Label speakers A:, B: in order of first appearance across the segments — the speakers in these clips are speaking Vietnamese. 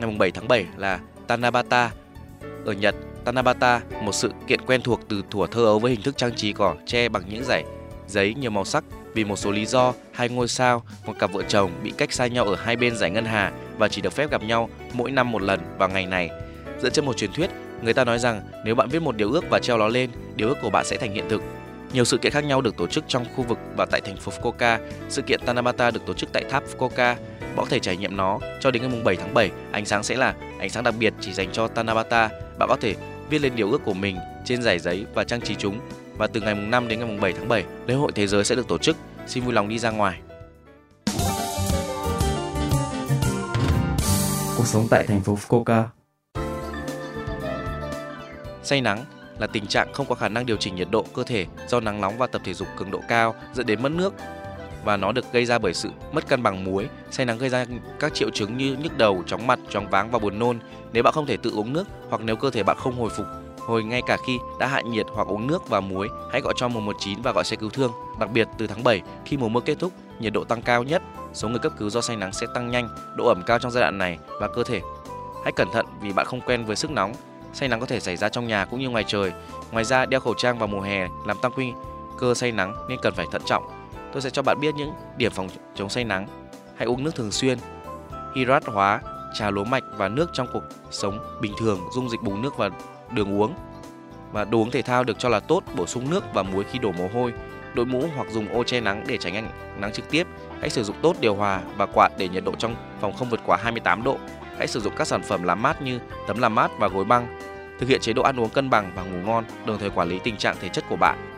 A: Ngày 7 tháng 7 là Tanabata. Ở Nhật, Tanabata, một sự kiện quen thuộc từ thuở thơ ấu với hình thức trang trí cỏ tre bằng những dải giấy nhiều màu sắc. Vì một số lý do, hai ngôi sao, một cặp vợ chồng bị cách xa nhau ở hai bên giải ngân hà và chỉ được phép gặp nhau mỗi năm một lần vào ngày này. Dựa trên một truyền thuyết, người ta nói rằng nếu bạn viết một điều ước và treo nó lên, điều ước của bạn sẽ thành hiện thực. Nhiều sự kiện khác nhau được tổ chức trong khu vực và tại thành phố Fukuoka. Sự kiện Tanabata được tổ chức tại tháp Fukuoka. Bạn có thể trải nghiệm nó cho đến ngày 7 tháng 7. Ánh sáng sẽ là ánh sáng đặc biệt chỉ dành cho Tanabata. Bạn có thể viết lên điều ước của mình trên giải giấy và trang trí chúng. Và từ ngày 5 đến ngày 7 tháng 7, lễ hội thế giới sẽ được tổ chức. Xin vui lòng đi ra ngoài.
B: Cuộc sống tại thành phố Fukuoka
A: Say nắng là tình trạng không có khả năng điều chỉnh nhiệt độ cơ thể do nắng nóng và tập thể dục cường độ cao dẫn đến mất nước và nó được gây ra bởi sự mất cân bằng muối. Say nắng gây ra các triệu chứng như nhức đầu, chóng mặt, chóng váng và buồn nôn. Nếu bạn không thể tự uống nước hoặc nếu cơ thể bạn không hồi phục hồi ngay cả khi đã hạ nhiệt hoặc uống nước và muối, hãy gọi cho 119 và gọi xe cứu thương. Đặc biệt từ tháng 7 khi mùa mưa kết thúc, nhiệt độ tăng cao nhất, số người cấp cứu do say nắng sẽ tăng nhanh, độ ẩm cao trong giai đoạn này và cơ thể. Hãy cẩn thận vì bạn không quen với sức nóng. Say nắng có thể xảy ra trong nhà cũng như ngoài trời. Ngoài ra, đeo khẩu trang vào mùa hè làm tăng nguy cơ say nắng nên cần phải thận trọng. Tôi sẽ cho bạn biết những điểm phòng chống say nắng. Hãy uống nước thường xuyên, hydrat hóa, trà lúa mạch và nước trong cuộc sống bình thường, dung dịch bù nước và đường uống. Và đồ uống thể thao được cho là tốt, bổ sung nước và muối khi đổ mồ hôi. Đội mũ hoặc dùng ô che nắng để tránh ánh nắng trực tiếp. Hãy sử dụng tốt điều hòa và quạt để nhiệt độ trong phòng không vượt quá 28 độ. Hãy sử dụng các sản phẩm làm mát như tấm làm mát và gối băng. Thực hiện chế độ ăn uống cân bằng và ngủ ngon, đồng thời quản lý tình trạng thể chất của bạn.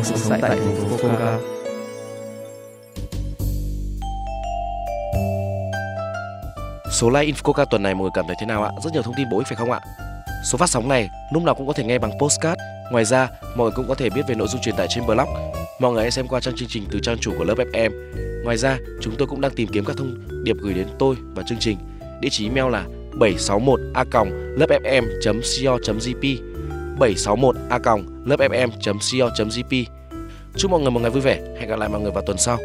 B: Cuộc sống tại thành phố Fukuoka
A: Số like Infoca tuần này mọi người cảm thấy thế nào ạ? Rất nhiều thông tin bổ ích phải không ạ? Số phát sóng này lúc nào cũng có thể nghe bằng postcard. Ngoài ra, mọi người cũng có thể biết về nội dung truyền tải trên blog. Mọi người hãy xem qua trang chương trình từ trang chủ của lớp FM. Ngoài ra, chúng tôi cũng đang tìm kiếm các thông điệp gửi đến tôi và chương trình. Địa chỉ email là 761 a lớpfm.co.jp. Chúc mọi người một ngày vui vẻ. Hẹn gặp lại mọi người vào tuần sau.